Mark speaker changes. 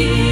Speaker 1: give.